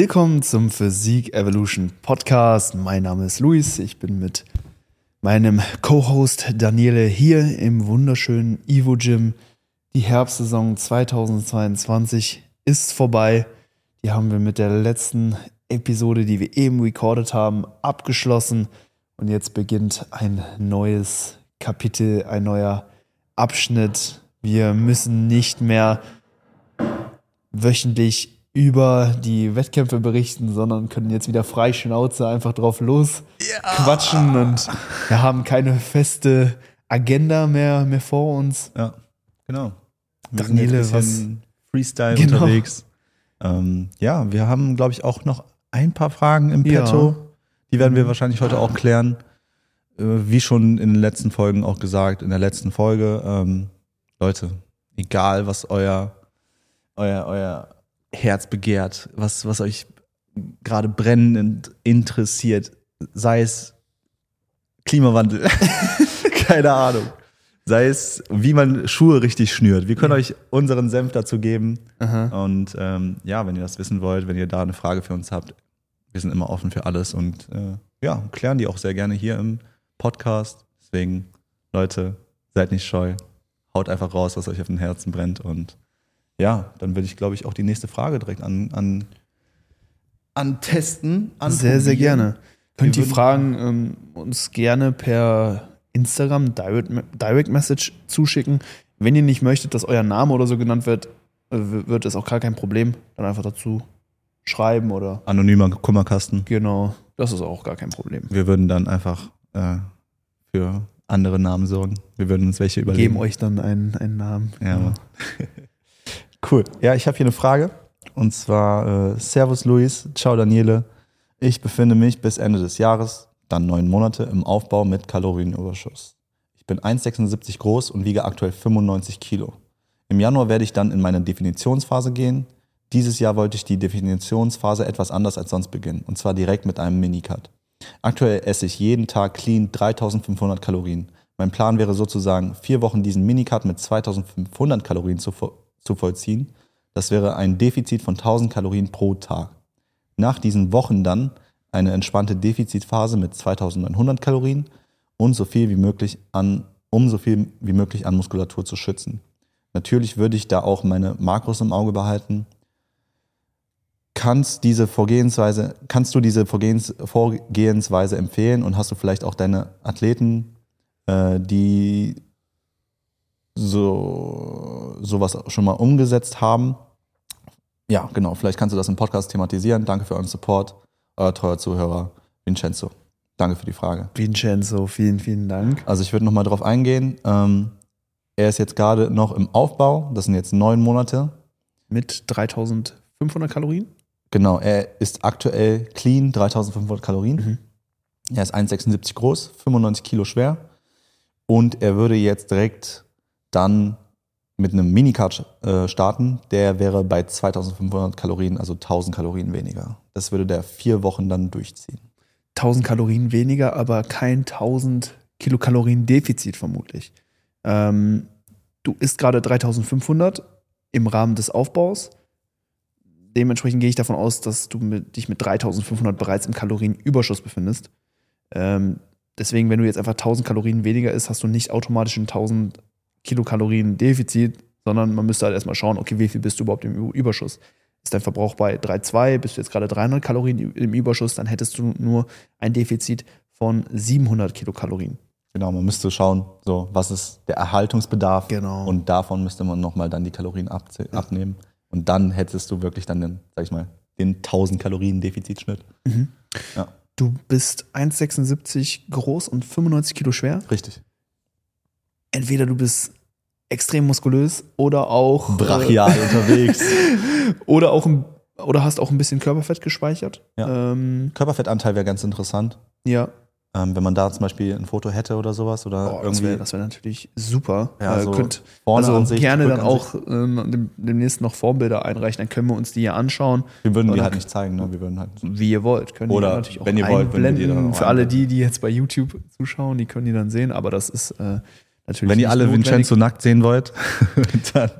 Willkommen zum Physik Evolution Podcast. Mein Name ist Luis. Ich bin mit meinem Co-Host Daniele hier im wunderschönen Evo Gym. Die Herbstsaison 2022 ist vorbei. Die haben wir mit der letzten Episode, die wir eben recorded haben, abgeschlossen. Und jetzt beginnt ein neues Kapitel, ein neuer Abschnitt. Wir müssen nicht mehr wöchentlich über die Wettkämpfe berichten, sondern können jetzt wieder frei Schnauze einfach drauf los ja. quatschen und wir haben keine feste Agenda mehr, mehr vor uns. Ja, genau. Wir Daniele, was Freestyle genau. unterwegs. Ähm, ja, wir haben, glaube ich, auch noch ein paar Fragen im Petto. Ja. Die werden wir wahrscheinlich heute auch klären. Äh, wie schon in den letzten Folgen auch gesagt, in der letzten Folge, ähm, Leute, egal was euer, euer, euer Herz begehrt, was, was euch gerade brennend interessiert, sei es Klimawandel, keine Ahnung, sei es, wie man Schuhe richtig schnürt. Wir können ja. euch unseren Senf dazu geben. Aha. Und ähm, ja, wenn ihr das wissen wollt, wenn ihr da eine Frage für uns habt, wir sind immer offen für alles und äh, ja, klären die auch sehr gerne hier im Podcast. Deswegen, Leute, seid nicht scheu. Haut einfach raus, was euch auf den Herzen brennt und ja, dann würde ich, glaube ich, auch die nächste Frage direkt an, an, an testen. Sehr, sehr gerne. Könnt ihr Fragen ähm, uns gerne per Instagram Direct, Direct Message zuschicken. Wenn ihr nicht möchtet, dass euer Name oder so genannt wird, äh, wird es auch gar kein Problem. Dann einfach dazu schreiben oder. Anonymer Kummerkasten. Genau, das ist auch gar kein Problem. Wir würden dann einfach äh, für andere Namen sorgen. Wir würden uns welche überlegen. Geben euch dann einen, einen Namen. Ja. ja. Cool. Ja, ich habe hier eine Frage. Und zwar, äh, Servus Luis, ciao Daniele. Ich befinde mich bis Ende des Jahres, dann neun Monate, im Aufbau mit Kalorienüberschuss. Ich bin 1,76 groß und wiege aktuell 95 Kilo. Im Januar werde ich dann in meine Definitionsphase gehen. Dieses Jahr wollte ich die Definitionsphase etwas anders als sonst beginnen, und zwar direkt mit einem Minicut. Aktuell esse ich jeden Tag clean 3500 Kalorien. Mein Plan wäre sozusagen, vier Wochen diesen Minicut mit 2500 Kalorien zu zu vollziehen. Das wäre ein Defizit von 1000 Kalorien pro Tag. Nach diesen Wochen dann eine entspannte Defizitphase mit 2900 Kalorien und so viel wie möglich an, um so viel wie möglich an Muskulatur zu schützen. Natürlich würde ich da auch meine Makros im Auge behalten. Kannst, diese Vorgehensweise, kannst du diese Vorgehens, Vorgehensweise empfehlen und hast du vielleicht auch deine Athleten, äh, die so sowas schon mal umgesetzt haben. Ja, genau. Vielleicht kannst du das im Podcast thematisieren. Danke für euren Support. Euer treuer Zuhörer Vincenzo. Danke für die Frage. Vincenzo, vielen, vielen Dank. Also ich würde nochmal drauf eingehen. Ähm, er ist jetzt gerade noch im Aufbau. Das sind jetzt neun Monate. Mit 3500 Kalorien? Genau, er ist aktuell clean, 3500 Kalorien. Mhm. Er ist 1,76 groß, 95 Kilo schwer. Und er würde jetzt direkt dann mit einem Minicard äh, starten, der wäre bei 2500 Kalorien, also 1000 Kalorien weniger. Das würde der vier Wochen dann durchziehen. 1000 Kalorien weniger, aber kein 1000 Kilokalorien Defizit vermutlich. Ähm, du isst gerade 3500 im Rahmen des Aufbaus. Dementsprechend gehe ich davon aus, dass du mit, dich mit 3500 bereits im Kalorienüberschuss befindest. Ähm, deswegen, wenn du jetzt einfach 1000 Kalorien weniger isst, hast du nicht automatisch einen 1000 Kilokalorien Defizit, sondern man müsste halt erstmal schauen, okay, wie viel bist du überhaupt im Überschuss? Ist dein Verbrauch bei 3,2, bist du jetzt gerade 300 Kalorien im Überschuss, dann hättest du nur ein Defizit von 700 Kilokalorien. Genau, man müsste schauen, so, was ist der Erhaltungsbedarf genau. und davon müsste man nochmal dann die Kalorien ab, abnehmen. Und dann hättest du wirklich dann den, sag ich mal, den 1000 Kalorien Defizitschnitt. Mhm. Ja. Du bist 1,76 groß und 95 Kilo schwer. Richtig entweder du bist extrem muskulös oder auch brachial äh, unterwegs oder auch oder hast auch ein bisschen Körperfett gespeichert. Ja. Ähm, Körperfettanteil wäre ganz interessant. Ja. Ähm, wenn man da zum Beispiel ein Foto hätte oder sowas oder oh, irgendwie. Das wäre wär natürlich super. Ja, äh, so könnt, also Sicht, gerne dann auch ähm, demnächst noch Formbilder einreichen, dann können wir uns die hier anschauen. Wir würden die halt nicht zeigen, ne? Wir würden halt wie ihr wollt, können oder natürlich auch wenn ihr wollt, einblenden. Für alle die, die jetzt bei YouTube zuschauen, die können die dann sehen. Aber das ist äh, Natürlich Wenn ihr alle notwendig. Vincenzo nackt sehen wollt, dann.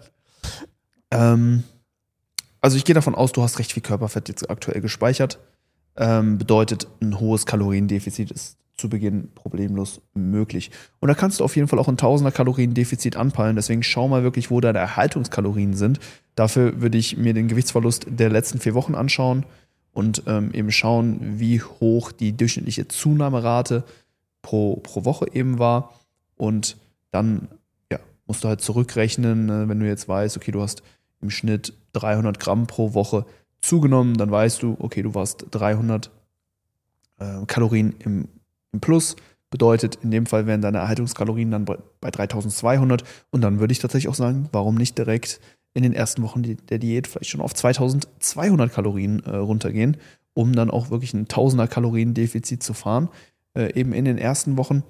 Ähm, also ich gehe davon aus, du hast recht viel Körperfett jetzt aktuell gespeichert. Ähm, bedeutet, ein hohes Kaloriendefizit ist zu Beginn problemlos möglich. Und da kannst du auf jeden Fall auch ein Tausender Kaloriendefizit anpeilen. Deswegen schau mal wirklich, wo deine Erhaltungskalorien sind. Dafür würde ich mir den Gewichtsverlust der letzten vier Wochen anschauen und ähm, eben schauen, wie hoch die durchschnittliche Zunahmerate pro, pro Woche eben war. Und dann ja, musst du halt zurückrechnen, ne, wenn du jetzt weißt, okay, du hast im Schnitt 300 Gramm pro Woche zugenommen, dann weißt du, okay, du warst 300 äh, Kalorien im, im Plus. Bedeutet, in dem Fall wären deine Erhaltungskalorien dann bei 3200 und dann würde ich tatsächlich auch sagen, warum nicht direkt in den ersten Wochen der Diät vielleicht schon auf 2200 Kalorien äh, runtergehen, um dann auch wirklich ein Tausender Kalorien Defizit zu fahren, äh, eben in den ersten Wochen.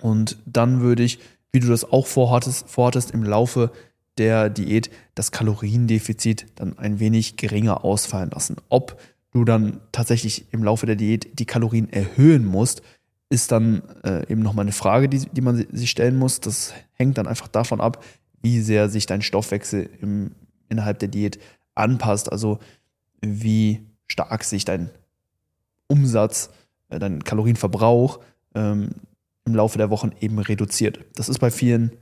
Und dann würde ich, wie du das auch vorhattest, vorhattest im Laufe der Diät, das Kaloriendefizit dann ein wenig geringer ausfallen lassen. Ob du dann tatsächlich im Laufe der Diät die Kalorien erhöhen musst, ist dann äh, eben nochmal eine Frage, die, die man sich stellen muss. Das hängt dann einfach davon ab, wie sehr sich dein Stoffwechsel im, innerhalb der Diät anpasst, also wie stark sich dein Umsatz, äh, dein Kalorienverbrauch ähm, im Laufe der Wochen eben reduziert. Das ist bei vielen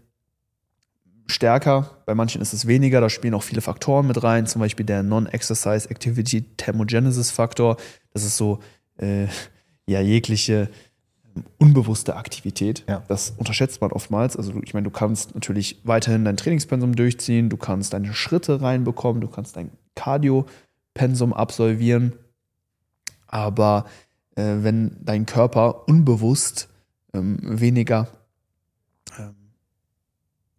stärker, bei manchen ist es weniger, da spielen auch viele Faktoren mit rein, zum Beispiel der Non-Exercise Activity Thermogenesis Faktor, das ist so äh, ja jegliche unbewusste Aktivität. Ja. Das unterschätzt man oftmals. Also ich meine, du kannst natürlich weiterhin dein Trainingspensum durchziehen, du kannst deine Schritte reinbekommen, du kannst dein Cardio-Pensum absolvieren. Aber äh, wenn dein Körper unbewusst ähm, weniger ähm,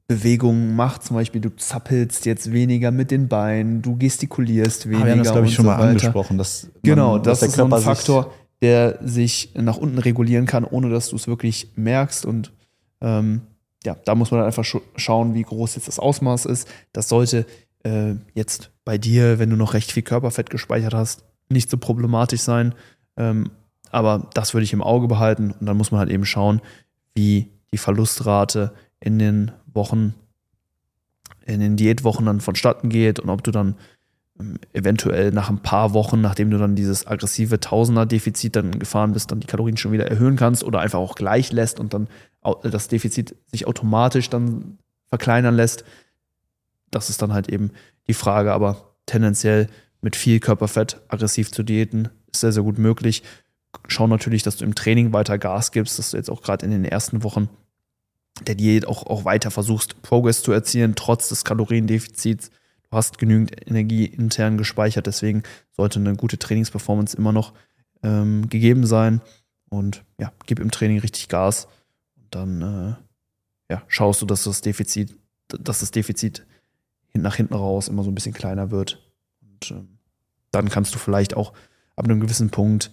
Bewegungen macht, zum Beispiel du zappelst jetzt weniger mit den Beinen, du gestikulierst weniger. Wir haben das, glaube ich, schon so mal angesprochen. Dass genau, man, das dass ist so ein Faktor der sich nach unten regulieren kann, ohne dass du es wirklich merkst. Und ähm, ja, da muss man dann einfach schauen, wie groß jetzt das Ausmaß ist. Das sollte äh, jetzt bei dir, wenn du noch recht viel Körperfett gespeichert hast, nicht so problematisch sein. Ähm, aber das würde ich im Auge behalten und dann muss man halt eben schauen, wie die Verlustrate in den Wochen, in den Diätwochen dann vonstatten geht und ob du dann eventuell nach ein paar Wochen, nachdem du dann dieses aggressive Tausender-Defizit dann gefahren bist, dann die Kalorien schon wieder erhöhen kannst oder einfach auch gleich lässt und dann das Defizit sich automatisch dann verkleinern lässt. Das ist dann halt eben die Frage, aber tendenziell mit viel Körperfett aggressiv zu diäten ist sehr, sehr gut möglich. Schau natürlich, dass du im Training weiter Gas gibst, dass du jetzt auch gerade in den ersten Wochen der Diät auch, auch weiter versuchst, Progress zu erzielen, trotz des Kaloriendefizits du hast genügend Energie intern gespeichert, deswegen sollte eine gute Trainingsperformance immer noch ähm, gegeben sein. Und ja, gib im Training richtig Gas. Und dann äh, ja, schaust du, dass das Defizit, dass das Defizit nach hinten raus immer so ein bisschen kleiner wird. Und ähm, dann kannst du vielleicht auch ab einem gewissen Punkt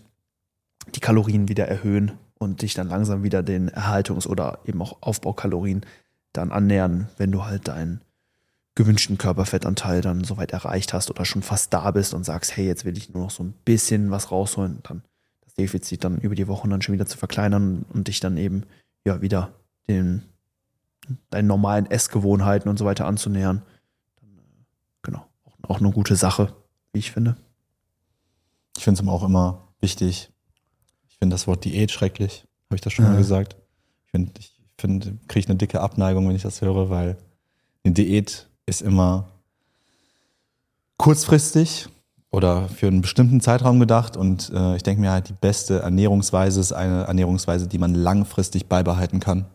die Kalorien wieder erhöhen und dich dann langsam wieder den Erhaltungs- oder eben auch Aufbaukalorien dann annähern, wenn du halt dein gewünschten Körperfettanteil dann soweit erreicht hast oder schon fast da bist und sagst, hey, jetzt will ich nur noch so ein bisschen was rausholen, dann das Defizit dann über die Wochen dann schon wieder zu verkleinern und dich dann eben ja wieder den deinen normalen Essgewohnheiten und so weiter anzunähern. Dann, äh, genau, auch, auch eine gute Sache, wie ich finde. Ich finde es auch immer wichtig. Ich finde das Wort Diät schrecklich, habe ich das schon ja. mal gesagt. Ich finde, ich finde, kriege ich eine dicke Abneigung, wenn ich das höre, weil eine Diät ist immer kurzfristig oder für einen bestimmten Zeitraum gedacht. Und äh, ich denke mir halt, die beste Ernährungsweise ist eine Ernährungsweise, die man langfristig beibehalten kann.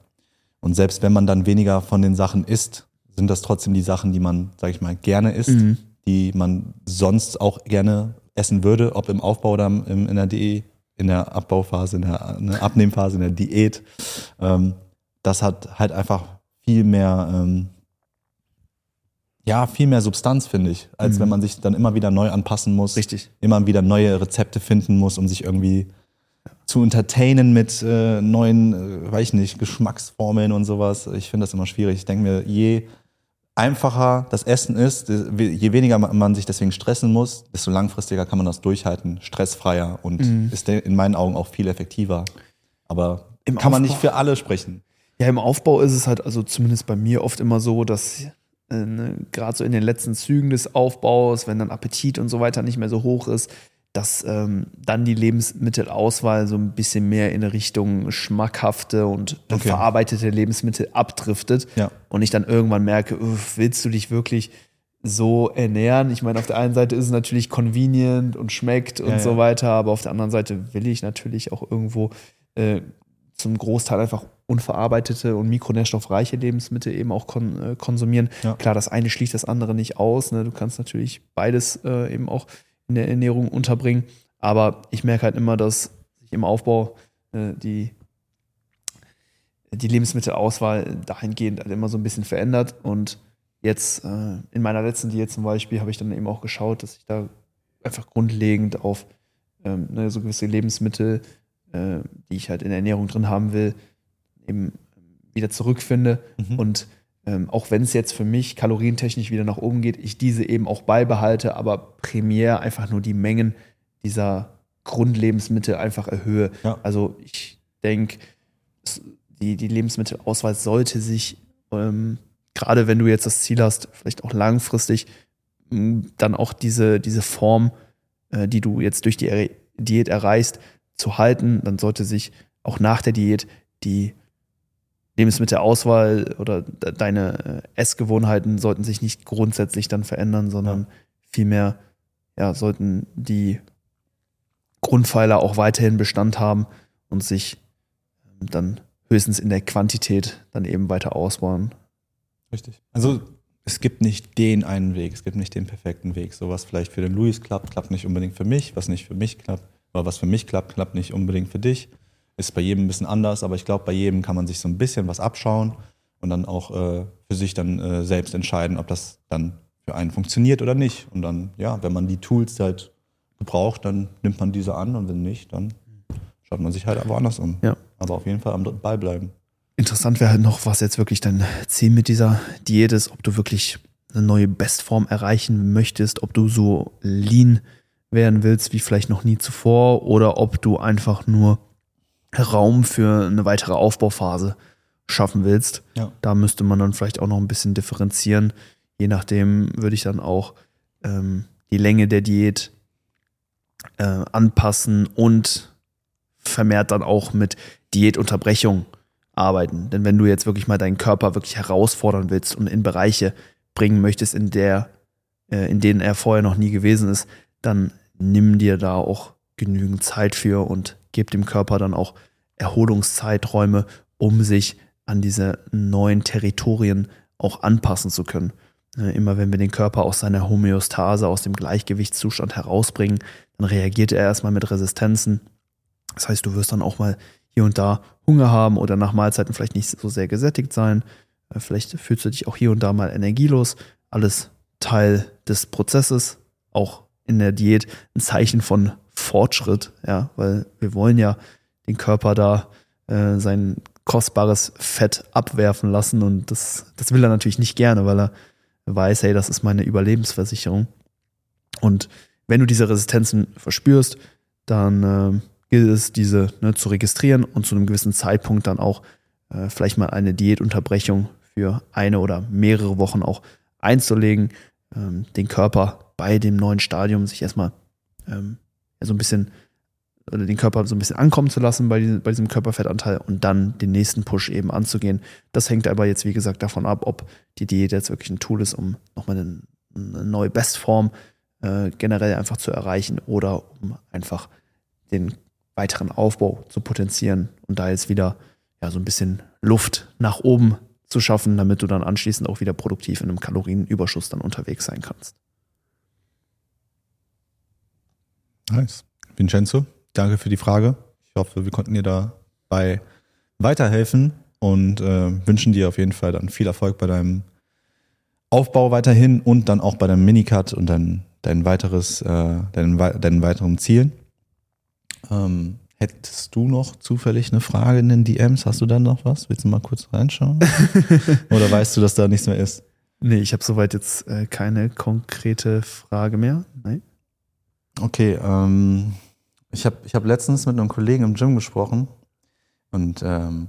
Und selbst wenn man dann weniger von den Sachen isst, sind das trotzdem die Sachen, die man, sage ich mal, gerne isst, mhm. die man sonst auch gerne essen würde, ob im Aufbau oder im, in der Diät, in der Abbauphase, in der, in der Abnehmphase, in der Diät. Ähm, das hat halt einfach viel mehr ähm, ja, viel mehr Substanz, finde ich, als mhm. wenn man sich dann immer wieder neu anpassen muss. Richtig. Immer wieder neue Rezepte finden muss, um sich irgendwie zu entertainen mit äh, neuen, äh, weiß ich nicht, Geschmacksformeln und sowas. Ich finde das immer schwierig. Ich denke mir, je einfacher das Essen ist, je weniger man sich deswegen stressen muss, desto langfristiger kann man das durchhalten, stressfreier und mhm. ist in meinen Augen auch viel effektiver. Aber Im kann Aufbau, man nicht für alle sprechen. Ja, im Aufbau ist es halt, also zumindest bei mir oft immer so, dass äh, ne, gerade so in den letzten Zügen des Aufbaus, wenn dann Appetit und so weiter nicht mehr so hoch ist, dass ähm, dann die Lebensmittelauswahl so ein bisschen mehr in Richtung schmackhafte und okay. verarbeitete Lebensmittel abdriftet. Ja. Und ich dann irgendwann merke, willst du dich wirklich so ernähren? Ich meine, auf der einen Seite ist es natürlich convenient und schmeckt und ja, so weiter, aber auf der anderen Seite will ich natürlich auch irgendwo äh, zum Großteil einfach unverarbeitete und mikronährstoffreiche Lebensmittel eben auch kon äh, konsumieren. Ja. Klar, das eine schließt das andere nicht aus. Ne? Du kannst natürlich beides äh, eben auch in der Ernährung unterbringen. Aber ich merke halt immer, dass sich im Aufbau äh, die, die Lebensmittelauswahl dahingehend halt immer so ein bisschen verändert. Und jetzt äh, in meiner letzten Diät zum Beispiel habe ich dann eben auch geschaut, dass ich da einfach grundlegend auf ähm, ne, so gewisse Lebensmittel, äh, die ich halt in der Ernährung drin haben will, eben wieder zurückfinde. Mhm. Und ähm, auch wenn es jetzt für mich kalorientechnisch wieder nach oben geht, ich diese eben auch beibehalte, aber primär einfach nur die Mengen dieser Grundlebensmittel einfach erhöhe. Ja. Also ich denke, die, die Lebensmittelauswahl sollte sich, ähm, gerade wenn du jetzt das Ziel hast, vielleicht auch langfristig, dann auch diese, diese Form, äh, die du jetzt durch die Diät erreichst, zu halten. Dann sollte sich auch nach der Diät die Lebensmittelauswahl oder deine äh, Essgewohnheiten sollten sich nicht grundsätzlich dann verändern, sondern ja. vielmehr ja, sollten die Grundpfeiler auch weiterhin Bestand haben und sich ähm, dann höchstens in der Quantität dann eben weiter ausbauen. Richtig. Also es gibt nicht den einen Weg, es gibt nicht den perfekten Weg. So was vielleicht für den Luis klappt, klappt nicht unbedingt für mich, was nicht für mich klappt, oder was für mich klappt, klappt nicht unbedingt für dich. Ist bei jedem ein bisschen anders, aber ich glaube, bei jedem kann man sich so ein bisschen was abschauen und dann auch äh, für sich dann äh, selbst entscheiden, ob das dann für einen funktioniert oder nicht. Und dann, ja, wenn man die Tools halt gebraucht, dann nimmt man diese an und wenn nicht, dann schaut man sich halt woanders um. Ja. Aber auf jeden Fall am Ball bleiben. Interessant wäre halt noch, was jetzt wirklich dein Ziel mit dieser Diät ist, ob du wirklich eine neue Bestform erreichen möchtest, ob du so lean werden willst wie vielleicht noch nie zuvor oder ob du einfach nur Raum für eine weitere Aufbauphase schaffen willst. Ja. Da müsste man dann vielleicht auch noch ein bisschen differenzieren. Je nachdem würde ich dann auch ähm, die Länge der Diät äh, anpassen und vermehrt dann auch mit Diätunterbrechung arbeiten. Denn wenn du jetzt wirklich mal deinen Körper wirklich herausfordern willst und in Bereiche bringen möchtest, in der, äh, in denen er vorher noch nie gewesen ist, dann nimm dir da auch genügend Zeit für und gib dem Körper dann auch Erholungszeiträume, um sich an diese neuen Territorien auch anpassen zu können. Ne, immer wenn wir den Körper aus seiner Homöostase, aus dem Gleichgewichtszustand herausbringen, dann reagiert er erstmal mit Resistenzen. Das heißt, du wirst dann auch mal hier und da Hunger haben oder nach Mahlzeiten vielleicht nicht so sehr gesättigt sein. Äh, vielleicht fühlst du dich auch hier und da mal energielos. Alles Teil des Prozesses, auch in der Diät ein Zeichen von Fortschritt, ja, weil wir wollen ja den Körper da äh, sein kostbares Fett abwerfen lassen und das, das will er natürlich nicht gerne, weil er weiß, hey, das ist meine Überlebensversicherung. Und wenn du diese Resistenzen verspürst, dann äh, gilt es, diese ne, zu registrieren und zu einem gewissen Zeitpunkt dann auch äh, vielleicht mal eine Diätunterbrechung für eine oder mehrere Wochen auch einzulegen, ähm, den Körper bei dem neuen Stadium sich erstmal ähm, so ein bisschen oder den Körper so ein bisschen ankommen zu lassen bei, diesem, bei diesem Körperfettanteil und dann den nächsten Push eben anzugehen. Das hängt aber jetzt, wie gesagt, davon ab, ob die Diät jetzt wirklich ein Tool ist, um nochmal eine, eine neue Bestform äh, generell einfach zu erreichen oder um einfach den weiteren Aufbau zu potenzieren und da jetzt wieder ja, so ein bisschen Luft nach oben zu schaffen, damit du dann anschließend auch wieder produktiv in einem Kalorienüberschuss dann unterwegs sein kannst. Nice. Vincenzo, danke für die Frage. Ich hoffe, wir konnten dir dabei weiterhelfen und äh, wünschen dir auf jeden Fall dann viel Erfolg bei deinem Aufbau weiterhin und dann auch bei deinem Minicut und dein, dein weiteres, äh, deinen, deinen weiteren Zielen. Ähm, hättest du noch zufällig eine Frage in den DMs? Hast du da noch was? Willst du mal kurz reinschauen? Oder weißt du, dass da nichts mehr ist? Nee, ich habe soweit jetzt äh, keine konkrete Frage mehr. Nein. Okay, ähm, ich habe ich hab letztens mit einem Kollegen im Gym gesprochen und ähm,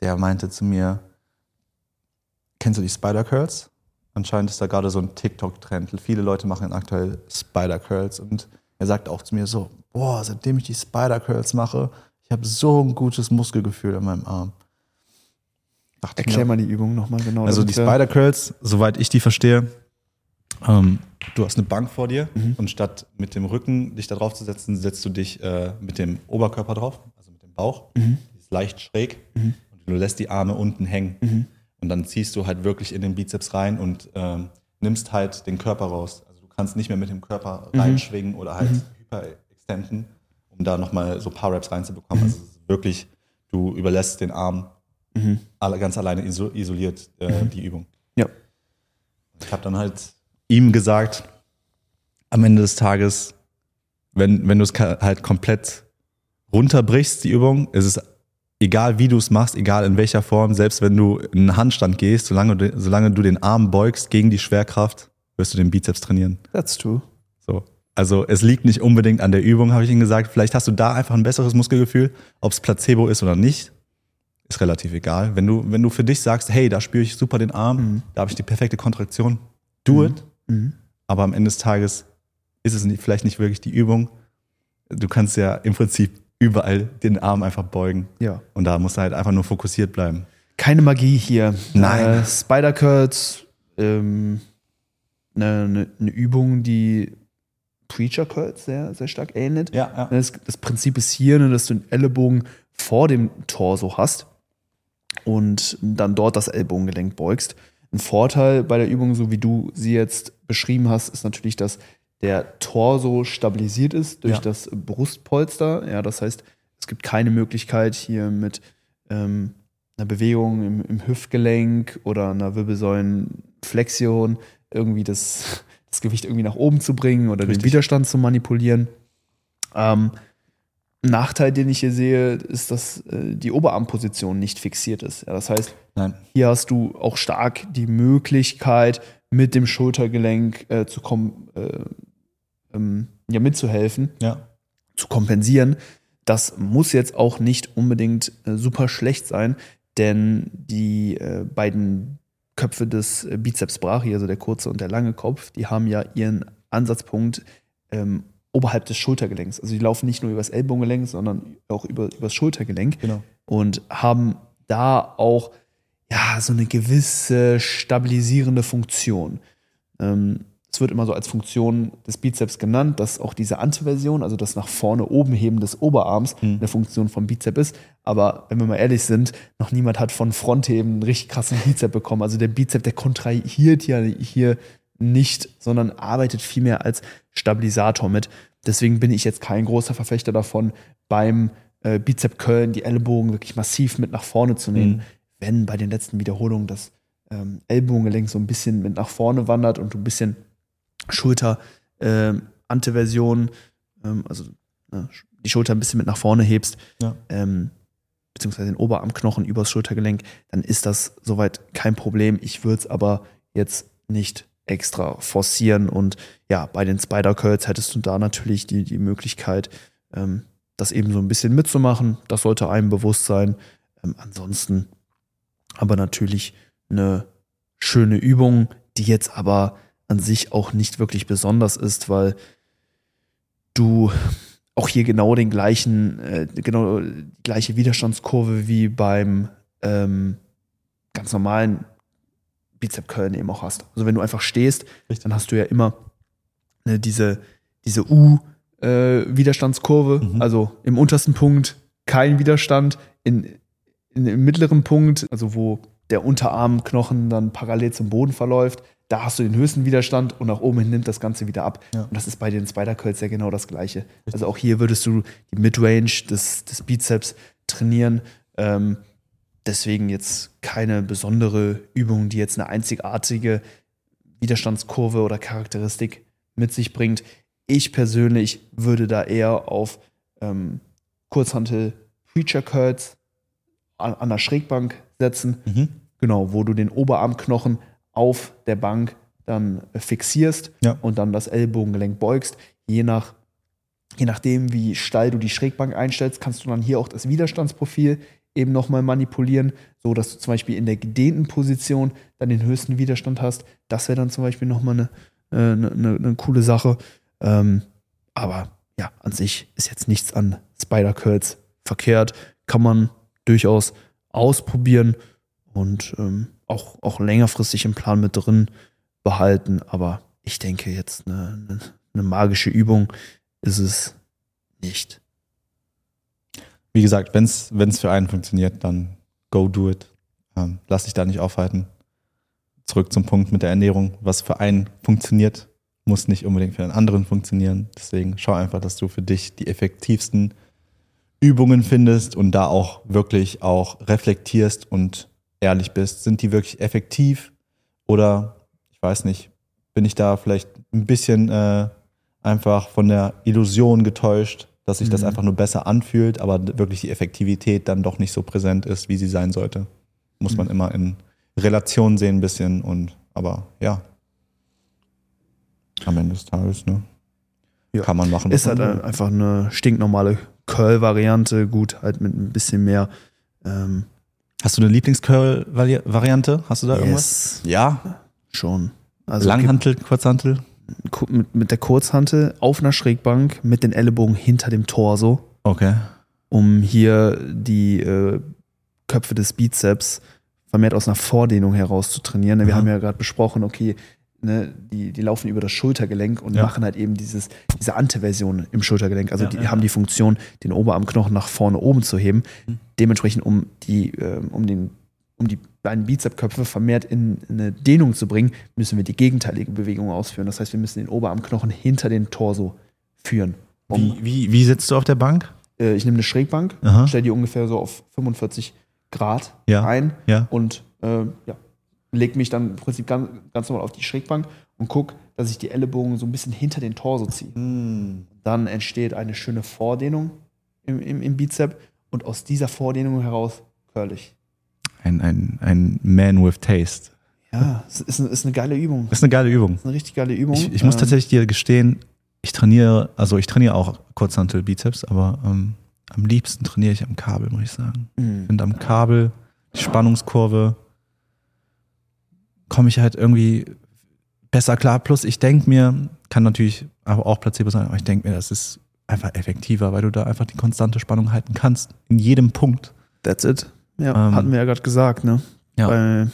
der meinte zu mir, kennst du die Spider Curls? Anscheinend ist da gerade so ein TikTok-Trend. Viele Leute machen aktuell Spider-Curls und er sagt auch zu mir so, boah, seitdem ich die Spider-Curls mache, ich habe so ein gutes Muskelgefühl in meinem Arm. Dachte Erklär mal die Übung nochmal genau. Also die Spider-Curls, soweit ich die verstehe, ähm, du hast eine Bank vor dir mhm. und statt mit dem Rücken dich da drauf zu setzen, setzt du dich äh, mit dem Oberkörper drauf, also mit dem Bauch. Mhm. ist leicht schräg mhm. und du lässt die Arme unten hängen. Mhm. Und dann ziehst du halt wirklich in den Bizeps rein und ähm, nimmst halt den Körper raus. Also du kannst nicht mehr mit dem Körper mhm. reinschwingen oder halt mhm. hyperextenden, um da nochmal so ein paar Raps reinzubekommen. Also wirklich, du überlässt den Arm alle, ganz alleine isoliert äh, die Übung. Ja. Ich habe dann halt ihm gesagt, am Ende des Tages, wenn, wenn du es halt komplett runterbrichst, die Übung, ist es egal, wie du es machst, egal in welcher Form, selbst wenn du in einen Handstand gehst, solange du, solange du den Arm beugst gegen die Schwerkraft, wirst du den Bizeps trainieren. That's true. So. Also es liegt nicht unbedingt an der Übung, habe ich ihm gesagt. Vielleicht hast du da einfach ein besseres Muskelgefühl, ob es Placebo ist oder nicht ist relativ egal. Wenn du, wenn du für dich sagst, hey, da spüre ich super den Arm, mhm. da habe ich die perfekte Kontraktion, do mhm. it. Mhm. Aber am Ende des Tages ist es nicht, vielleicht nicht wirklich die Übung. Du kannst ja im Prinzip überall den Arm einfach beugen. Ja. Und da musst du halt einfach nur fokussiert bleiben. Keine Magie hier. Nein. Äh, Spider Curls, ähm, eine, eine, eine Übung, die Preacher Curls sehr, sehr stark ähnelt. Ja, ja. Das, das, Prinzip ist hier, ne, dass du den Ellenbogen vor dem Torso hast und dann dort das Ellbogengelenk beugst. Ein Vorteil bei der Übung, so wie du sie jetzt beschrieben hast, ist natürlich, dass der Torso stabilisiert ist durch ja. das Brustpolster. Ja, das heißt, es gibt keine Möglichkeit hier mit ähm, einer Bewegung im, im, Hüftgelenk oder einer Wirbelsäulenflexion irgendwie das, das Gewicht irgendwie nach oben zu bringen oder Richtig. den Widerstand zu manipulieren. Ähm, Nachteil, den ich hier sehe, ist, dass äh, die Oberarmposition nicht fixiert ist. Ja, das heißt, Nein. hier hast du auch stark die Möglichkeit, mit dem Schultergelenk äh, zu kommen, äh, ähm, ja, mitzuhelfen, ja. zu kompensieren. Das muss jetzt auch nicht unbedingt äh, super schlecht sein, denn die äh, beiden Köpfe des äh, Bizeps brachii, also der kurze und der lange Kopf, die haben ja ihren Ansatzpunkt ähm, oberhalb des Schultergelenks. Also die laufen nicht nur übers Ellbogengelenk, sondern auch über, übers Schultergelenk. Genau. Und haben da auch ja, so eine gewisse stabilisierende Funktion. Ähm, es wird immer so als Funktion des Bizeps genannt, dass auch diese Antiversion, also das nach vorne oben heben des Oberarms, hm. eine Funktion vom Bizep ist. Aber wenn wir mal ehrlich sind, noch niemand hat von Frontheben einen richtig krassen Bizep bekommen. Also der Bizep, der kontrahiert ja hier nicht, sondern arbeitet vielmehr als Stabilisator mit. Deswegen bin ich jetzt kein großer Verfechter davon, beim äh, Bizep Köln die Ellbogen wirklich massiv mit nach vorne zu nehmen. Mhm. Wenn bei den letzten Wiederholungen das ähm, Ellbogengelenk so ein bisschen mit nach vorne wandert und du ein bisschen Schulter äh, Anteversion, ähm, also äh, die Schulter ein bisschen mit nach vorne hebst, ja. ähm, beziehungsweise den Oberarmknochen übers Schultergelenk, dann ist das soweit kein Problem. Ich würde es aber jetzt nicht extra forcieren. Und ja, bei den Spider-Curls hättest du da natürlich die, die Möglichkeit, ähm, das eben so ein bisschen mitzumachen. Das sollte einem bewusst sein. Ähm, ansonsten aber natürlich eine schöne Übung, die jetzt aber an sich auch nicht wirklich besonders ist, weil du auch hier genau den gleichen, äh, genau die gleiche Widerstandskurve wie beim ähm, ganz normalen Bizep Curl eben auch hast. Also wenn du einfach stehst, Richtig. dann hast du ja immer ne, diese, diese U-Widerstandskurve, äh, mhm. also im untersten Punkt kein Widerstand, in, in, im mittleren Punkt, also wo der Unterarmknochen dann parallel zum Boden verläuft, da hast du den höchsten Widerstand und nach oben hin nimmt das Ganze wieder ab. Ja. Und das ist bei den Spider Curls ja genau das Gleiche. Also auch hier würdest du die Midrange des, des Bizeps trainieren. Ähm, deswegen jetzt keine besondere Übung, die jetzt eine einzigartige Widerstandskurve oder Charakteristik mit sich bringt. Ich persönlich würde da eher auf ähm, Kurzhantel Preacher Curls an, an der Schrägbank setzen. Mhm. Genau, wo du den Oberarmknochen auf der Bank dann fixierst ja. und dann das Ellbogengelenk beugst. Je, nach, je nachdem, wie steil du die Schrägbank einstellst, kannst du dann hier auch das Widerstandsprofil eben nochmal manipulieren, so dass du zum Beispiel in der gedehnten Position dann den höchsten Widerstand hast. Das wäre dann zum Beispiel nochmal eine, äh, eine, eine, eine coole Sache. Ähm, aber ja, an sich ist jetzt nichts an Spider Curls verkehrt. Kann man durchaus ausprobieren und ähm, auch, auch längerfristig im Plan mit drin behalten. Aber ich denke, jetzt eine, eine, eine magische Übung ist es nicht. Wie gesagt, wenn es für einen funktioniert, dann go do it. Ähm, lass dich da nicht aufhalten. Zurück zum Punkt mit der Ernährung. Was für einen funktioniert, muss nicht unbedingt für einen anderen funktionieren. Deswegen schau einfach, dass du für dich die effektivsten Übungen findest und da auch wirklich auch reflektierst und ehrlich bist. Sind die wirklich effektiv? Oder, ich weiß nicht, bin ich da vielleicht ein bisschen äh, einfach von der Illusion getäuscht, dass sich mhm. das einfach nur besser anfühlt, aber wirklich die Effektivität dann doch nicht so präsent ist, wie sie sein sollte. Muss mhm. man immer in Relation sehen ein bisschen und aber ja. Am Ende des Tages, ne? Ja. Kann man machen. Ist halt will. einfach eine stinknormale Curl-Variante, gut, halt mit ein bisschen mehr. Ähm Hast du eine Lieblings-Curl-Variante? Hast du da yes. irgendwas? Ja. Schon. Also Langhantel, Kurzhantel? Mit, mit der Kurzhantel auf einer Schrägbank mit den Ellenbogen hinter dem Torso. Okay. Um hier die äh, Köpfe des Bizeps vermehrt aus einer Vordehnung heraus zu trainieren. Wir ja. haben ja gerade besprochen, okay, ne, die, die laufen über das Schultergelenk und ja. machen halt eben dieses, diese Anteversion im Schultergelenk. Also ja, die haben die Funktion, den Oberarmknochen nach vorne oben zu heben. Mhm. Dementsprechend, um die, äh, um den, um die beiden Bizepsköpfe vermehrt in, eine Dehnung zu bringen, müssen wir die gegenteilige Bewegung ausführen. Das heißt, wir müssen den Oberarmknochen hinter den Torso führen. Um, wie, wie, wie sitzt du auf der Bank? Äh, ich nehme eine Schrägbank, stelle die ungefähr so auf 45 Grad ja. ein ja. und äh, ja, lege mich dann im Prinzip ganz, ganz normal auf die Schrägbank und gucke, dass ich die Ellenbogen so ein bisschen hinter den Torso ziehe. Mm. Dann entsteht eine schöne Vordehnung im, im, im Bizep und aus dieser Vordehnung heraus curl ich ein, ein, ein Man with Taste. Ja, es ist, ist eine geile Übung. Das ist eine geile Übung. ist eine richtig geile Übung. Ich, ich muss ähm, tatsächlich dir gestehen, ich trainiere, also ich trainiere auch Kurzhantel Bizeps, aber ähm, am liebsten trainiere ich am Kabel, muss ich sagen. Mhm. Ich finde am Kabel, die Spannungskurve, komme ich halt irgendwie besser klar. Plus ich denke mir, kann natürlich aber auch Placebo sein, aber ich denke mir, das ist einfach effektiver, weil du da einfach die konstante Spannung halten kannst. In jedem Punkt. That's it. Ja, ähm, hatten wir ja gerade gesagt, ne? Ja. Bei,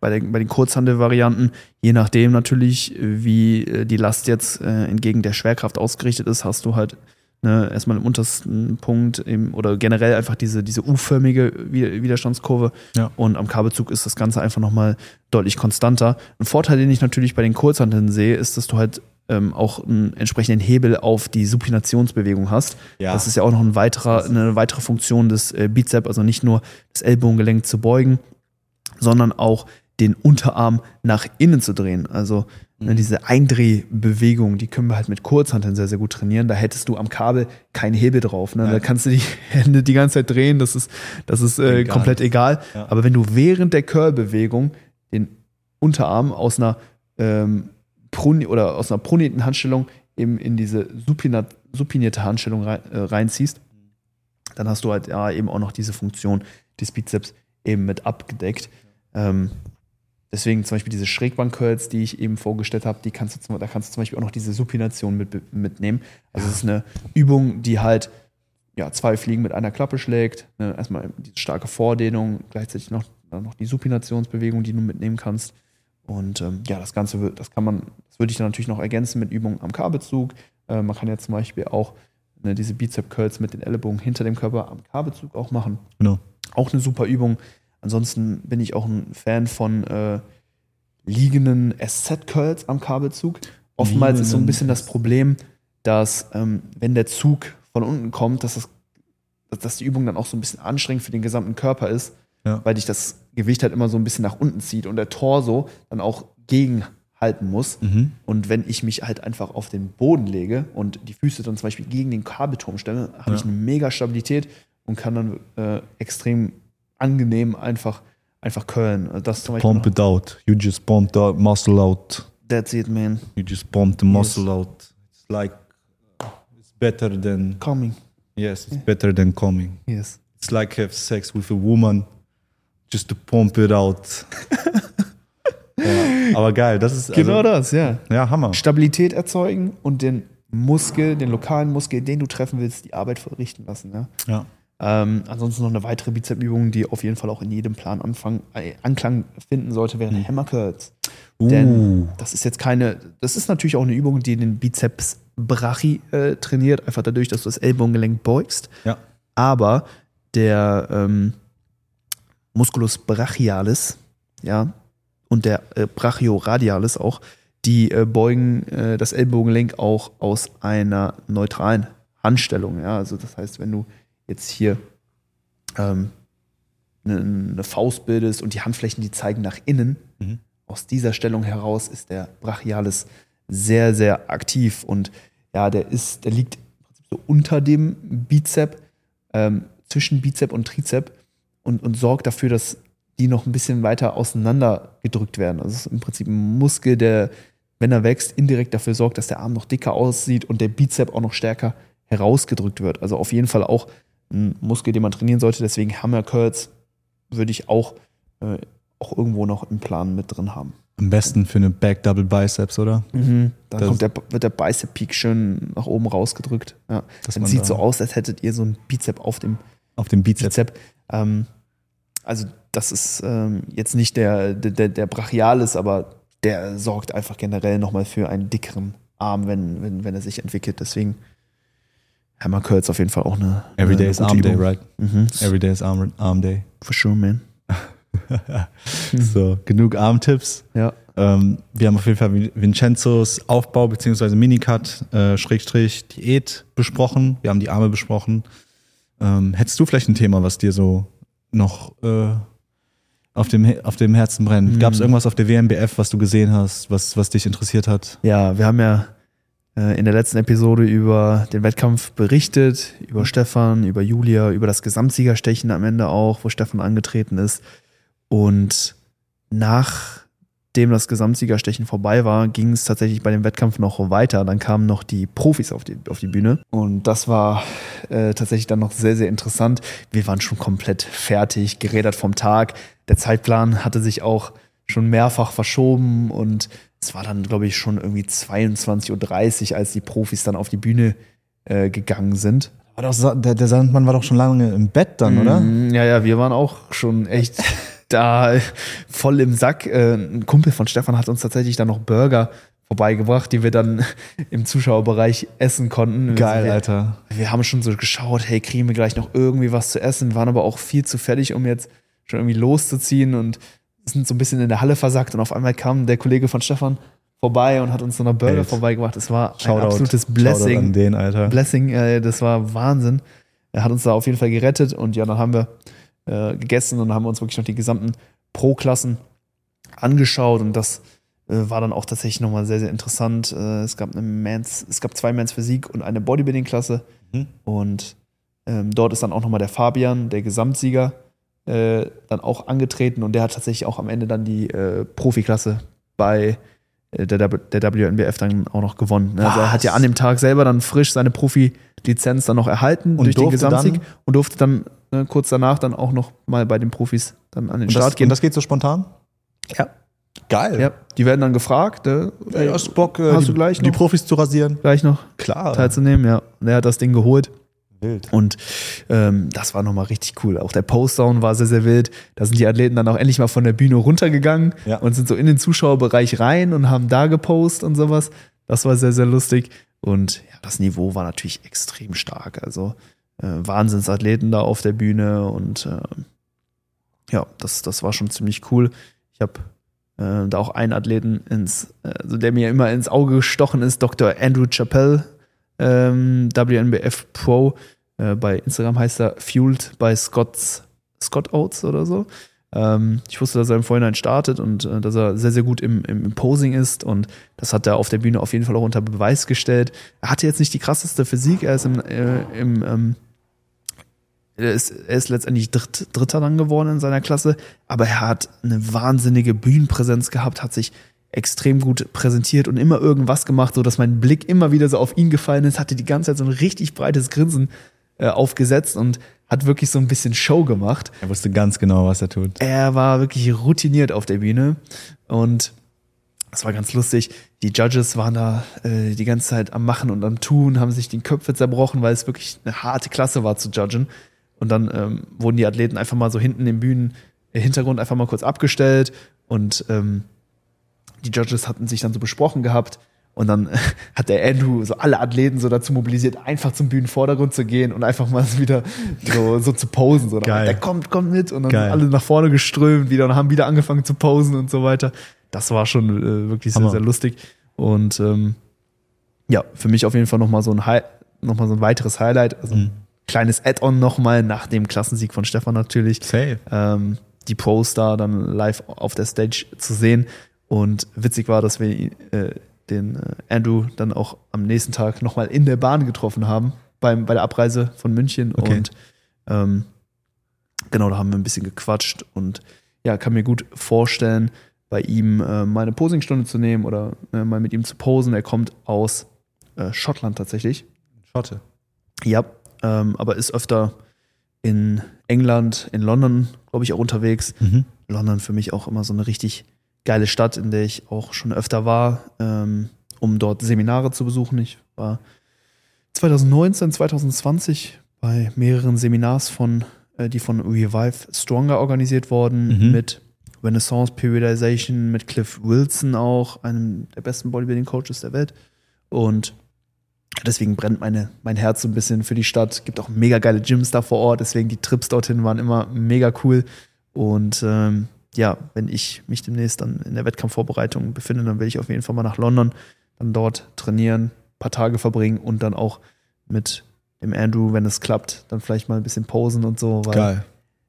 bei, der, bei den Kurzhandel-Varianten, je nachdem natürlich, wie äh, die Last jetzt äh, entgegen der Schwerkraft ausgerichtet ist, hast du halt ne, erstmal im untersten Punkt im, oder generell einfach diese, diese U-förmige Widerstandskurve. Ja. Und am Kabelzug ist das Ganze einfach nochmal deutlich konstanter. Ein Vorteil, den ich natürlich bei den Kurzhandeln sehe, ist, dass du halt ähm, auch einen entsprechenden Hebel auf die Supinationsbewegung hast. Ja. Das ist ja auch noch ein weiterer, eine weitere Funktion des äh, Bizep, also nicht nur das Ellbogengelenk zu beugen, sondern auch den Unterarm nach innen zu drehen. Also ne, mhm. diese Eindrehbewegung, die können wir halt mit Kurzhanteln sehr, sehr gut trainieren. Da hättest du am Kabel keinen Hebel drauf. Ne? Da kannst du die Hände die ganze Zeit drehen, das ist, das ist äh, egal. komplett egal. Ja. Aber wenn du während der Curl-Bewegung den Unterarm aus einer ähm, Proni oder aus einer pronierten Handstellung eben in diese supinierte Handstellung rein, äh, reinziehst, dann hast du halt ja eben auch noch diese Funktion des Bizeps eben mit abgedeckt. Ähm, deswegen zum Beispiel diese Schrägbank-Curls, die ich eben vorgestellt habe, die kannst du zum, da kannst du zum Beispiel auch noch diese Supination mit, mitnehmen. Also es ist eine Übung, die halt ja, zwei Fliegen mit einer Klappe schlägt. Ne? Erstmal die starke Vordehnung, gleichzeitig noch, noch die Supinationsbewegung, die du mitnehmen kannst. Und ähm, ja, das Ganze, das kann man, das würde ich dann natürlich noch ergänzen mit Übungen am Kabelzug. Äh, man kann ja zum Beispiel auch ne, diese Bizep-Curls mit den Ellenbogen hinter dem Körper am Kabelzug auch machen. Genau. Auch eine super Übung. Ansonsten bin ich auch ein Fan von äh, liegenden SZ-Curls am Kabelzug. Oftmals Liegenden ist so ein bisschen das Problem, dass ähm, wenn der Zug von unten kommt, dass, das, dass die Übung dann auch so ein bisschen anstrengend für den gesamten Körper ist ja. weil dich das Gewicht halt immer so ein bisschen nach unten zieht und der Torso dann auch gegenhalten muss. Mhm. Und wenn ich mich halt einfach auf den Boden lege und die Füße dann zum Beispiel gegen den Kabelturm stelle, habe ja. ich eine mega Stabilität und kann dann äh, extrem angenehm einfach, einfach curlen. Also das zum Pump it out. You just pump the muscle out. That's it, man. You just pump the muscle yes. out. It's like, it's better than... Coming. Yes, it's yeah. better than coming. Yes. It's like have sex with a woman just to pump it out. ja, aber geil, das ist also, genau das, ja. Ja, Hammer. Stabilität erzeugen und den Muskel, den lokalen Muskel, den du treffen willst, die Arbeit verrichten lassen. Ja. Ja. Ähm, ansonsten noch eine weitere Bizepsübung, die auf jeden Fall auch in jedem Plan Anfang, äh, Anklang finden sollte, wären Hammer Curls. Denn das ist jetzt keine, das ist natürlich auch eine Übung, die den Bizeps Brachi äh, trainiert, einfach dadurch, dass du das Ellbogengelenk beugst. Ja. Aber der ähm, Musculus brachialis, ja, und der äh, Brachioradialis auch, die äh, beugen äh, das Ellbogengelenk auch aus einer neutralen Handstellung. Ja, also das heißt, wenn du jetzt hier ähm, eine, eine Faust bildest und die Handflächen, die zeigen nach innen, Mhm. aus dieser Stellung heraus ist der Brachialis sehr, sehr aktiv und ja, der ist, der liegt so unter dem Bizep, ähm, zwischen Bizep und Trizep und, und sorgt dafür, dass die noch ein bisschen weiter auseinander gedrückt werden. Also es ist im Prinzip ein Muskel, der, wenn er wächst, indirekt dafür sorgt, dass der Arm noch dicker aussieht und der Bizep auch noch stärker herausgedrückt wird. Also auf jeden Fall auch ein Muskel, den man trainieren sollte. Deswegen Hammer Curls würde ich auch, äh, auch irgendwo noch im Plan mit drin haben. Am besten für eine Back Double Biceps, oder? Dann Das- kommt der, wird der Bicep Peak schön nach oben rausgedrückt. Ja. Dann man sieht da- so aus, als hättet ihr so ein Bizep auf dem Auf dem Bizeps. Bizep. Ähm, also das ist ähm, jetzt nicht der, der, der- Brachialis, aber der sorgt einfach generell nochmal für einen dickeren Arm, wenn, wenn, wenn er sich entwickelt. Deswegen Hammer Curls auf jeden Fall auch eine Every day is Arm Day, Übung. right? Mhm. Every day is Arm, Arm Day. For sure, man. So, genug Armtipps. Ja. Ähm, wir haben auf jeden Fall Vin- Vincenzos Aufbau bzw. Minicut, äh, Schrägstrich, Diät besprochen. Wir haben die Arme besprochen. Ähm, hättest du vielleicht ein Thema, was dir so noch äh, auf, dem, auf dem Herzen brennt? Mhm. Gab es irgendwas auf der WMBF, was du gesehen hast, was, was dich interessiert hat? Ja, wir haben ja äh, in der letzten Episode über den Wettkampf berichtet, über Stefan, über Julia, über das Gesamtsiegerstechen am Ende auch, wo Stefan angetreten ist. Und nachdem das Gesamtsiegerstechen vorbei war, ging es tatsächlich bei dem Wettkampf noch weiter. Dann kamen noch die Profis auf die, auf die Bühne. Und das war äh, tatsächlich dann noch sehr, sehr interessant. Wir waren schon komplett fertig, gerädert vom Tag. Der Zeitplan hatte sich auch schon mehrfach verschoben und es war dann, glaube ich, schon irgendwie 22.30 Uhr, als die Profis dann auf die Bühne äh, gegangen sind. War doch, Sa- der, der Sandmann war doch schon lange im Bett dann, oder? Mm, Ja, ja, wir waren auch schon echt da voll im Sack. Äh, Ein Kumpel von Stefan hat uns tatsächlich dann noch Burger vorbeigebracht, die wir dann im Zuschauerbereich essen konnten. Geil, wir, Alter. Wir haben schon so geschaut, hey, kriegen wir gleich noch irgendwie was zu essen, waren aber auch viel zu fertig, um jetzt schon irgendwie loszuziehen und sind so ein bisschen in der Halle versackt und auf einmal kam der Kollege von Stefan vorbei und hat uns so eine Burger Welt. vorbeigebracht. Es war ein Shoutout, absolutes Shoutout Blessing. an den, Alter. Blessing, äh, das war Wahnsinn. Er hat uns da auf jeden Fall gerettet und ja, dann haben wir äh, gegessen und haben uns wirklich noch die gesamten Pro-Klassen angeschaut und das äh, war dann auch tatsächlich nochmal sehr, sehr interessant. Äh, es gab eine Mans, es gab zwei Mans Physik und eine Bodybuilding-Klasse Mhm. und ähm, dort ist dann auch nochmal der Fabian, der Gesamtsieger, äh, dann auch angetreten und der hat tatsächlich auch am Ende dann die äh, Profiklasse bei äh, der, der WNBF dann auch noch gewonnen. ne? Also er hat ja an dem Tag selber dann frisch seine Profi-Lizenz dann noch erhalten Und durch den Gesamtsieg dann- und durfte dann ne, kurz danach dann auch noch mal bei den Profis dann an den Und Start das, gehen. und das geht so spontan? ja. Geil. ja, die werden dann gefragt, ne, Ey, hast du Bock, äh, Hast die, du gleich die noch? Profis zu rasieren? gleich noch Klar. teilzunehmen, ja. Und er hat das Ding geholt. Wild. Und ähm, das war nochmal richtig cool. Auch der Postdown war sehr, sehr wild. Da sind die Athleten dann auch endlich mal von der Bühne runtergegangen Ja. und sind so in den Zuschauerbereich rein und haben da gepostet und sowas. Das war sehr, sehr lustig. Und ja, das Niveau war natürlich extrem stark. Also Wahnsinnsathleten da auf der Bühne und ähm, ja, das, das war schon ziemlich cool. Ich habe äh, da auch einen Athleten, ins, äh, also der mir immer ins Auge gestochen ist, Dr. Andrew Chappell, ähm, WNBF Pro. Äh, bei Instagram heißt er Fueled by Scott's, Scott Oates oder so. Ähm, ich wusste, dass er im Vorhinein startet und äh, dass er sehr, sehr gut im, im, im Posing ist und das hat er auf der Bühne auf jeden Fall auch unter Beweis gestellt. Er hatte jetzt nicht die krasseste Physik, er ist im, äh, im ähm, er ist, er ist letztendlich Dritt, Dritter dann geworden in seiner Klasse, aber er hat eine wahnsinnige Bühnenpräsenz gehabt, hat sich extrem gut präsentiert und immer irgendwas gemacht, so dass mein Blick immer wieder so auf ihn gefallen ist, hatte die ganze Zeit so ein richtig breites Grinsen äh, aufgesetzt und hat wirklich so ein bisschen Show gemacht. Er wusste ganz genau, was er tut. Er war wirklich routiniert auf der Bühne und das war ganz lustig. Die Judges waren da äh, die ganze Zeit am Machen und am Tun, haben sich die Köpfe zerbrochen, weil es wirklich eine harte Klasse war zu judgen. Und dann ähm, wurden die Athleten einfach mal so hinten im Bühnenhintergrund einfach mal kurz abgestellt und ähm, die Judges hatten sich dann so besprochen gehabt und dann hat der Andrew so alle Athleten so dazu mobilisiert, einfach zum Bühnenvordergrund zu gehen und einfach mal wieder so, so zu posen. So, Geil. Der kommt, kommt mit und dann Geil. alle nach vorne geströmt wieder und haben wieder angefangen zu posen und so weiter. Das war schon äh, wirklich sehr, Hammer. sehr lustig. Und ähm, ja, für mich auf jeden Fall nochmal so ein Hi noch mal so ein weiteres Highlight. Also Mhm. Kleines Add-on nochmal nach dem Klassensieg von Stefan natürlich Safe. ähm, die Pros da dann live auf der Stage zu sehen. Und witzig war, dass wir äh, den äh, Andrew dann auch am nächsten Tag nochmal in der Bahn getroffen haben, beim, bei der Abreise von München. Okay. Und ähm, genau, da haben wir ein bisschen gequatscht und ja, kann mir gut vorstellen, bei ihm äh, mal eine Posingstunde zu nehmen oder äh, mal mit ihm zu posen. Er kommt aus äh, Schottland tatsächlich. Schotte. Ja, ähm, aber ist öfter in England, in London, glaube ich, auch unterwegs. Mhm. London für mich auch immer so eine richtig geile Stadt, in der ich auch schon öfter war, ähm, um dort Seminare zu besuchen. Ich war 2019, 2020 bei mehreren Seminars von, äh, die von Revive Stronger organisiert wurden, Mhm. mit Renaissance Periodization, mit Cliff Wilson auch, einem der besten Bodybuilding-Coaches der Welt. Und deswegen brennt meine, mein Herz so ein bisschen für die Stadt. Gibt auch mega geile Gyms da vor Ort, deswegen die Trips dorthin waren immer mega cool. Und ähm, ja, wenn ich mich demnächst dann in der Wettkampfvorbereitung befinde, dann will ich auf jeden Fall mal nach London, dann dort trainieren, paar Tage verbringen und dann auch mit dem Andrew, wenn es klappt, dann vielleicht mal ein bisschen posen und so, weil Geil.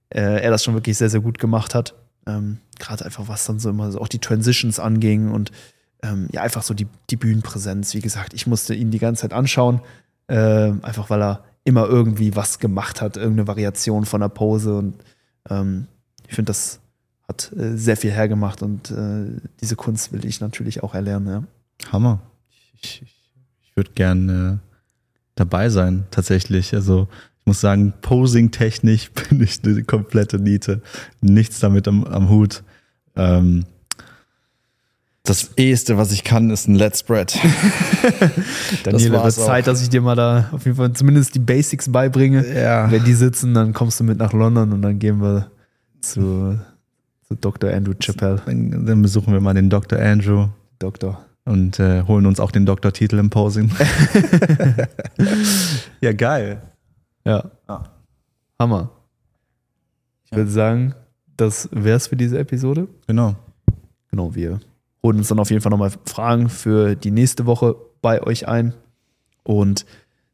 äh, er das schon wirklich sehr, sehr gut gemacht hat. Ähm, Gerade einfach, was dann so immer so auch die Transitions anging und ähm, ja, einfach so die, die Bühnenpräsenz. Wie gesagt, ich musste ihn die ganze Zeit anschauen, äh, einfach weil er immer irgendwie was gemacht hat, irgendeine Variation von der Pose. Und ähm, ich finde, das hat äh, sehr viel hergemacht und äh, diese Kunst will ich natürlich auch erlernen. Ja. Hammer. Ich, ich, ich würde gern äh, dabei sein, tatsächlich. Also ich muss sagen, Posing-technisch bin ich eine komplette Niete. Nichts damit am, am Hut. Ähm, das eheste, was ich kann, ist ein Let's Spread. Daniel, wird war's Zeit, dass ich dir mal da auf jeden Fall zumindest die Basics beibringe. Ja. Wenn die sitzen, dann kommst du mit nach London und dann gehen wir zu, zu Dr. Andrew Chappell. Dann, dann besuchen wir mal den Dr. Andrew Doktor. und äh, holen uns auch den Doktortitel im Posing. ja, geil. Ja. Ah. Hammer. Ich würde sagen, das wär's für diese Episode. Genau. Genau, wir holen uns dann auf jeden Fall nochmal Fragen für die nächste Woche bei euch ein. Und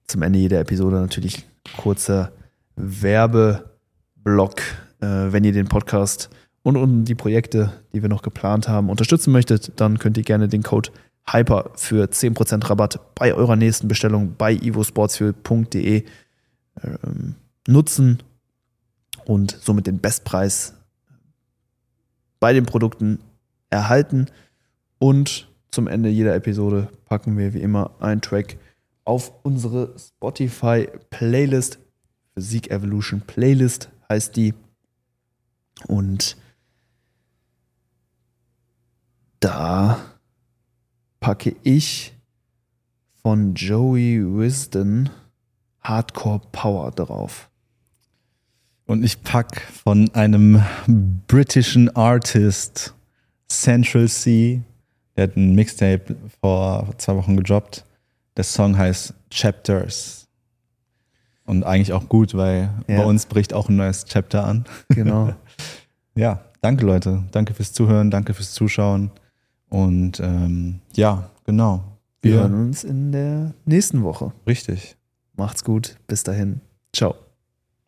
zum Ende jeder Episode natürlich kurzer Werbeblock. Äh, wenn ihr den Podcast und, und die Projekte, die wir noch geplant haben, unterstützen möchtet, dann könnt ihr gerne den Code Hyper für 10% Rabatt bei eurer nächsten Bestellung bei ivosportsfuel.de ähm, nutzen und somit den Bestpreis bei den Produkten erhalten. Und zum Ende jeder Episode packen wir wie immer einen Track auf unsere Spotify-Playlist. Physik Evolution Playlist heißt die. Und da packe ich von Joey Wisdom Hardcore Power drauf. Und ich pack von einem britischen Artist Central C, der hat ein Mixtape vor zwei Wochen gedroppt. Der Song heißt Chapters. Und eigentlich auch gut, weil Ja. bei uns bricht auch ein neues Chapter an. Genau. Ja, danke Leute. Danke fürs Zuhören, danke fürs Zuschauen. Und ähm, ja, genau. Wir hören uns in der nächsten Woche. Richtig. Macht's gut. Bis dahin. Ciao.